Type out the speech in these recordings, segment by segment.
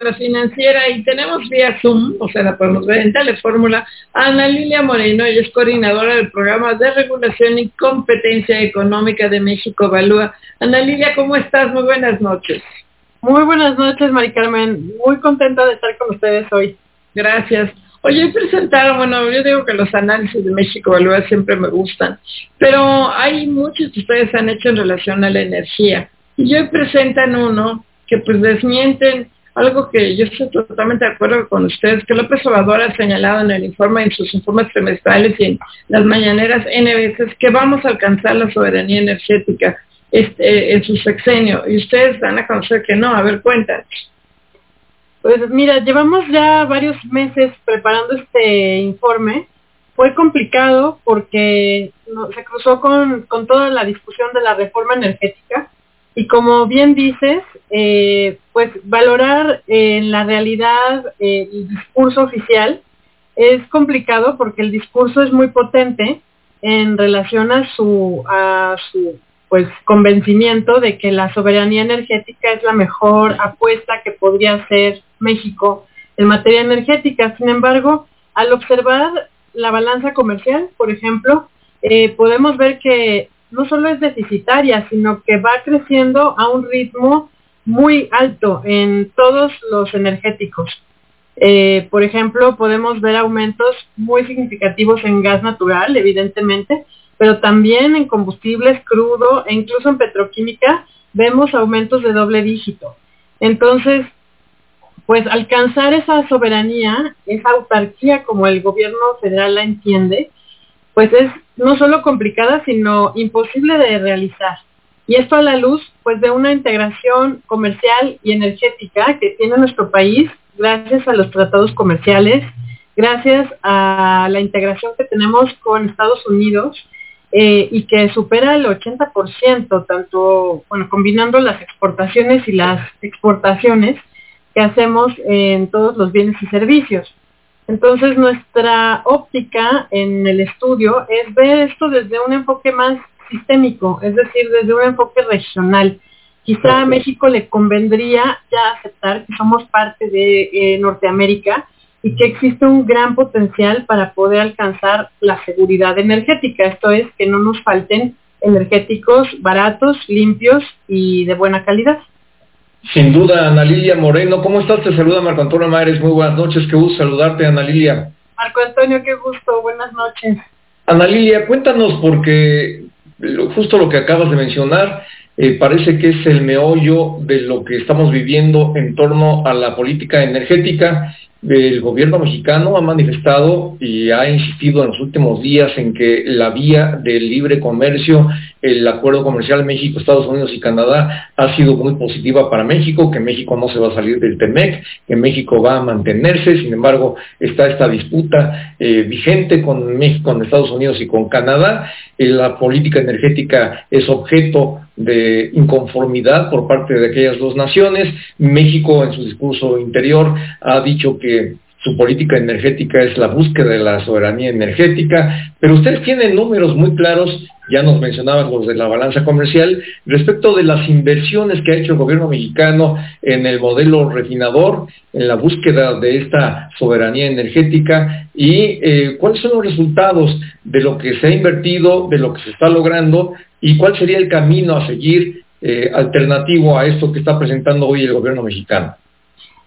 la financiera y tenemos vía Zoom, o sea, la podemos ver en Telefórmula, a Ana Lilia Moreno, ella es coordinadora del programa de regulación y competencia económica de México Evalúa. Ana Lilia, ¿cómo estás? Muy buenas noches. Muy buenas noches, Mari Carmen. Muy contenta de estar con ustedes hoy. Gracias. Oye, presentaron, bueno, yo digo que los análisis de México Evalúa siempre me gustan, pero hay muchos que ustedes han hecho en relación a la energía. Y hoy presentan uno que pues desmienten algo que yo estoy totalmente de acuerdo con ustedes, que López Obrador ha señalado en el informe, en sus informes trimestrales y en las mañaneras N veces, que vamos a alcanzar la soberanía energética este, en su sexenio. Y ustedes van a conocer que no. A ver, cuéntanos. Pues mira, llevamos ya varios meses preparando este informe. Fue complicado porque se cruzó con, con toda la discusión de la reforma energética y como bien dices, eh, pues valorar en la realidad eh, el discurso oficial es complicado porque el discurso es muy potente en relación a su, a su pues convencimiento de que la soberanía energética es la mejor apuesta que podría hacer México en materia energética. Sin embargo, al observar la balanza comercial, por ejemplo, eh, podemos ver que no solo es deficitaria, sino que va creciendo a un ritmo muy alto en todos los energéticos. Eh, por ejemplo, podemos ver aumentos muy significativos en gas natural, evidentemente, pero también en combustibles crudo e incluso en petroquímica vemos aumentos de doble dígito. Entonces, pues alcanzar esa soberanía, esa autarquía como el gobierno federal la entiende, pues es no solo complicada, sino imposible de realizar. Y esto a la luz pues de una integración comercial y energética que tiene nuestro país gracias a los tratados comerciales, gracias a la integración que tenemos con Estados Unidos eh, y que supera el 80%, tanto, bueno, combinando las exportaciones y las exportaciones que hacemos en todos los bienes y servicios. Entonces nuestra óptica en el estudio es ver esto desde un enfoque más sistémico, es decir, desde un enfoque regional. Quizá a México le convendría ya aceptar que somos parte de eh, Norteamérica y que existe un gran potencial para poder alcanzar la seguridad energética, esto es, que no nos falten energéticos baratos, limpios y de buena calidad. Sin duda, Ana Lilia Moreno. ¿Cómo estás? Te saluda Marco Antonio Mares. Muy buenas noches. Qué gusto saludarte, Ana Lilia. Marco Antonio, qué gusto. Buenas noches. Ana Lilia, cuéntanos porque justo lo que acabas de mencionar eh, parece que es el meollo de lo que estamos viviendo en torno a la política energética el gobierno mexicano ha manifestado y ha insistido en los últimos días en que la vía del libre comercio, el acuerdo comercial México, Estados Unidos y Canadá ha sido muy positiva para México, que México no se va a salir del TEMEC, que México va a mantenerse, sin embargo está esta disputa eh, vigente con México, con Estados Unidos y con Canadá, eh, la política energética es objeto de inconformidad por parte de aquellas dos naciones. México en su discurso interior ha dicho que su política energética es la búsqueda de la soberanía energética, pero ustedes tienen números muy claros, ya nos mencionaban los de la balanza comercial, respecto de las inversiones que ha hecho el gobierno mexicano en el modelo refinador, en la búsqueda de esta soberanía energética y eh, cuáles son los resultados de lo que se ha invertido, de lo que se está logrando y cuál sería el camino a seguir eh, alternativo a esto que está presentando hoy el gobierno mexicano.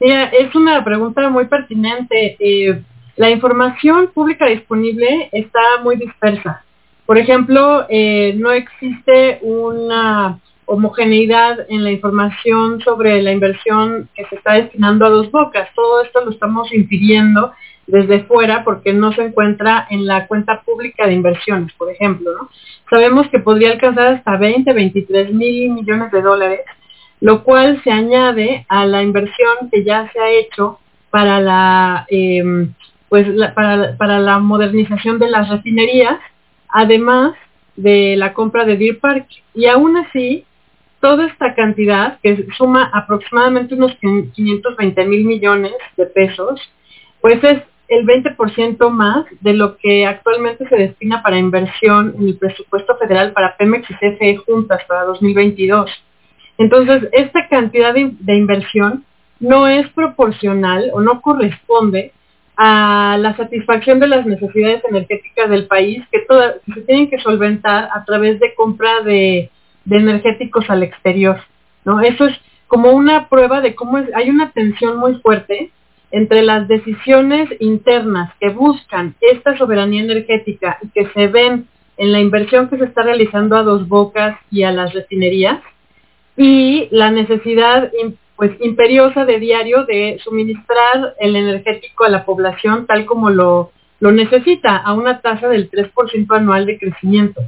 Mira, es una pregunta muy pertinente. Eh, la información pública disponible está muy dispersa. Por ejemplo, eh, no existe una homogeneidad en la información sobre la inversión que se está destinando a dos bocas. Todo esto lo estamos impidiendo desde fuera porque no se encuentra en la cuenta pública de inversiones, por ejemplo. Sabemos que podría alcanzar hasta 20, 23 mil millones de dólares, lo cual se añade a la inversión que ya se ha hecho para la, em, pues, para, para la modernización de las refinerías, además de la compra de Deer Park. Y aún así, toda esta cantidad, que suma aproximadamente unos 520 mil millones de pesos, pues es el 20% más de lo que actualmente se destina para inversión en el presupuesto federal para Pemex y CFE juntas para 2022. Entonces, esta cantidad de, inversión no es proporcional o no corresponde a la satisfacción de las necesidades energéticas del país que, todas, se tienen que solventar a través de compra de, energéticos al exterior. ¿no? Eso es como una prueba de cómo hay una tensión muy fuerte entre las decisiones internas que buscan esta soberanía energética y que se ven en la inversión que se está realizando a dos bocas y a las refinerías y la necesidad pues imperiosa de diario de suministrar el energético a la población tal como lo, lo necesita a una tasa del 3% anual de crecimiento.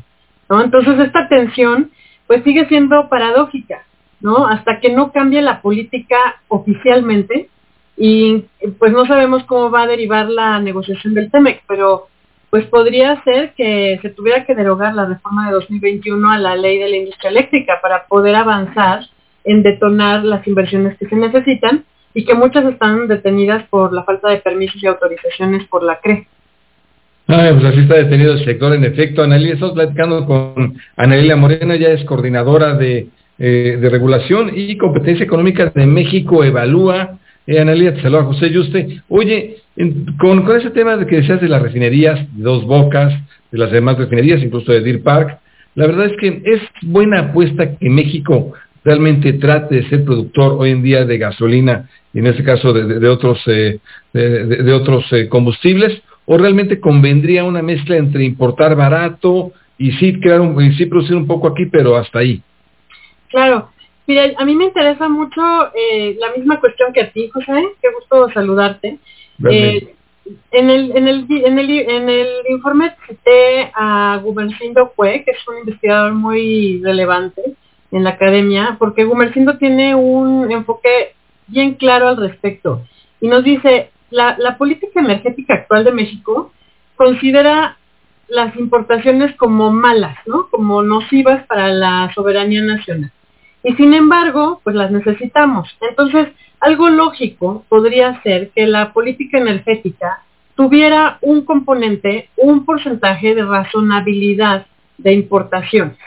¿no? Entonces esta tensión pues sigue siendo paradójica, ¿no? Hasta que no cambie la política oficialmente y pues no sabemos cómo va a derivar la negociación del TEMEC, pero pues podría ser que se tuviera que derogar la reforma de 2021 a la ley de la industria eléctrica para poder avanzar en detonar las inversiones que se necesitan y que muchas están detenidas por la falta de permisos y autorizaciones por la CRE. Ah, pues así está detenido el sector, en efecto. Analía, estamos platicando con Analilia Morena, ya es coordinadora de, eh, de regulación y competencia económica de México Evalúa. Eh, Analia, te saluda José Yuste. Oye, con, con ese tema de que decías de las refinerías, de dos bocas, de las demás refinerías, incluso de Deer Park, la verdad es que es buena apuesta que México realmente trate de ser productor hoy en día de gasolina, y en este caso de, otros, eh, de, otros eh, combustibles, o realmente convendría una mezcla entre importar barato y sí, crear un, y sí producir un poco aquí, pero hasta ahí. Claro. Mira, a mí me interesa mucho eh, la misma cuestión que a ti, José. Qué gusto saludarte. en, el, en, el, en, el, en el informe cité a Gumercindo Cue, que es un investigador muy relevante, en la academia, porque Gumercindo tiene un enfoque bien claro al respecto. Y nos dice, la, la política energética actual de México considera las importaciones como malas, ¿no? Como nocivas para la soberanía nacional. Y sin embargo, pues las necesitamos. Entonces, algo lógico podría ser que la política energética tuviera un componente, un porcentaje de razonabilidad de importaciones.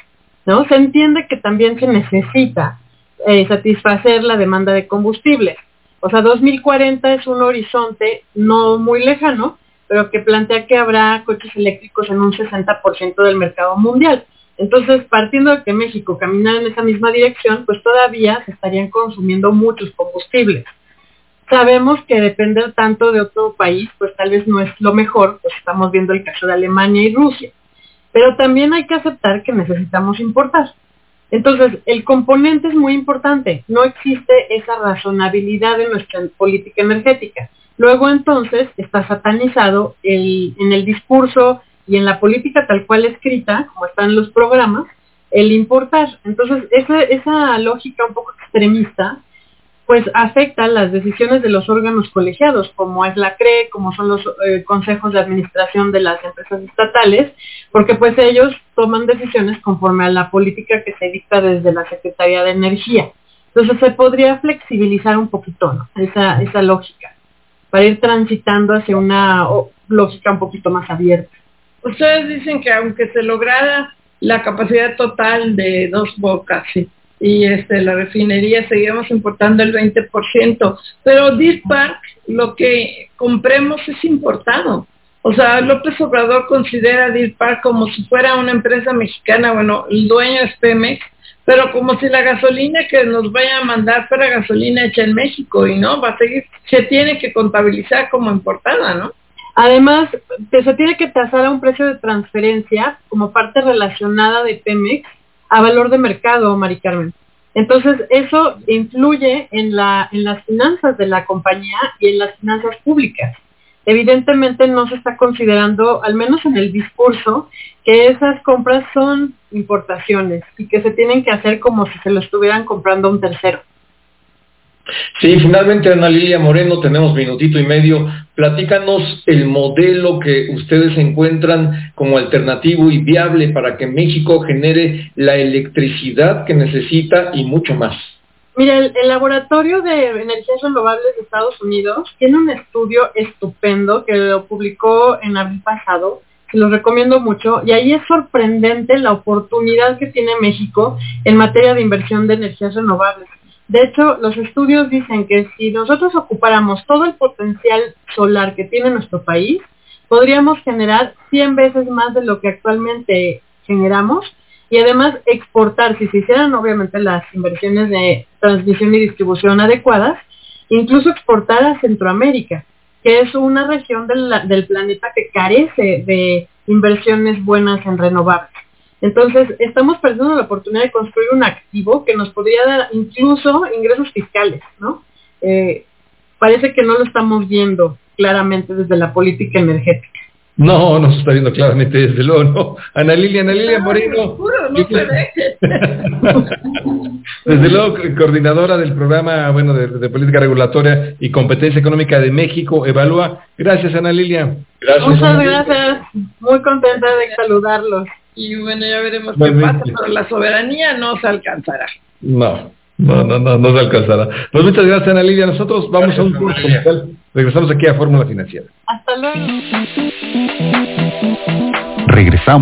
¿no? Se entiende que también se necesita eh, satisfacer la demanda de combustible. O sea, 2040 es un horizonte no muy lejano, pero que plantea que habrá coches eléctricos en un 60% del mercado mundial. Entonces, partiendo de que México caminara en esa misma dirección, pues todavía se estarían consumiendo muchos combustibles. Sabemos que depender tanto de otro país, pues tal vez no es lo mejor, pues estamos viendo el caso de Alemania y Rusia. Pero también hay que aceptar que necesitamos importar. Entonces, el componente es muy importante. No existe esa razonabilidad en nuestra política energética. Luego, entonces, está satanizado en el discurso y en la política tal cual escrita, como están los programas, el importar. Entonces, esa, esa lógica un poco extremista pues afecta las decisiones de los órganos colegiados, como es la CRE, como son los eh, consejos de administración de las empresas estatales, porque pues ellos toman decisiones conforme a la política que se dicta desde la Secretaría de Energía. Entonces se podría flexibilizar un poquito esa, esa lógica, para ir transitando hacia una lógica un poquito más abierta. Ustedes dicen que aunque se lograra la capacidad total de dos bocas, y este, la refinería seguimos importando el 20%, pero Deer Park lo que compremos es importado. O sea, López Obrador considera Deer Park como si fuera una empresa mexicana, bueno, el dueño es Pemex, pero como si la gasolina que nos vaya a mandar fuera gasolina hecha en México y no, va a seguir, se tiene que contabilizar como importada, ¿no? Además, se tiene que tasar a un precio de transferencia como parte relacionada de Pemex a valor de mercado, Mari Carmen. Entonces, eso influye en, en las finanzas de la compañía y en las finanzas públicas. Evidentemente no se está considerando, al menos en el discurso, que esas compras son importaciones y que se tienen que hacer como si se lo estuvieran comprando a un tercero. Sí, finalmente Ana Lilia Moreno, tenemos minutito y medio. Platícanos el modelo que ustedes encuentran como alternativo y viable para que México genere la electricidad que necesita y mucho más. Mira, el, Laboratorio de Energías Renovables de Estados Unidos tiene un estudio estupendo que lo publicó en abril pasado, que lo recomiendo mucho, y ahí es sorprendente la oportunidad que tiene México en materia de inversión de energías renovables De hecho, los estudios dicen que si nosotros ocupáramos todo el potencial solar que tiene nuestro país, podríamos generar 100 veces más de lo que actualmente generamos y además exportar, si se hicieran obviamente las inversiones de transmisión y distribución adecuadas, incluso exportar a Centroamérica, que es una región del, del planeta que carece de inversiones buenas en renovables. Entonces, estamos perdiendo la oportunidad de construir un activo que nos podría dar incluso ingresos fiscales, ¿no? Eh, parece que no lo estamos viendo claramente desde la política energética. No, no se está viendo claramente desde luego, ¿no? Ana Lilia, Ana Lilia Moreno. no se ve. desde luego, coordinadora del programa, bueno, de, de, política regulatoria y competencia económica de México, Evalúa. Gracias, Ana Lilia. Gracias. Muchas gracias. Muy contenta de saludarlos. Y bueno, ya veremos qué pasa, pero la soberanía no se alcanzará. No, no, no, no, no se alcanzará. Pues muchas gracias, Ana Lidia. Nosotros vamos a un curso Regresamos aquí a Fórmula Financiera. Hasta luego. Regresamos.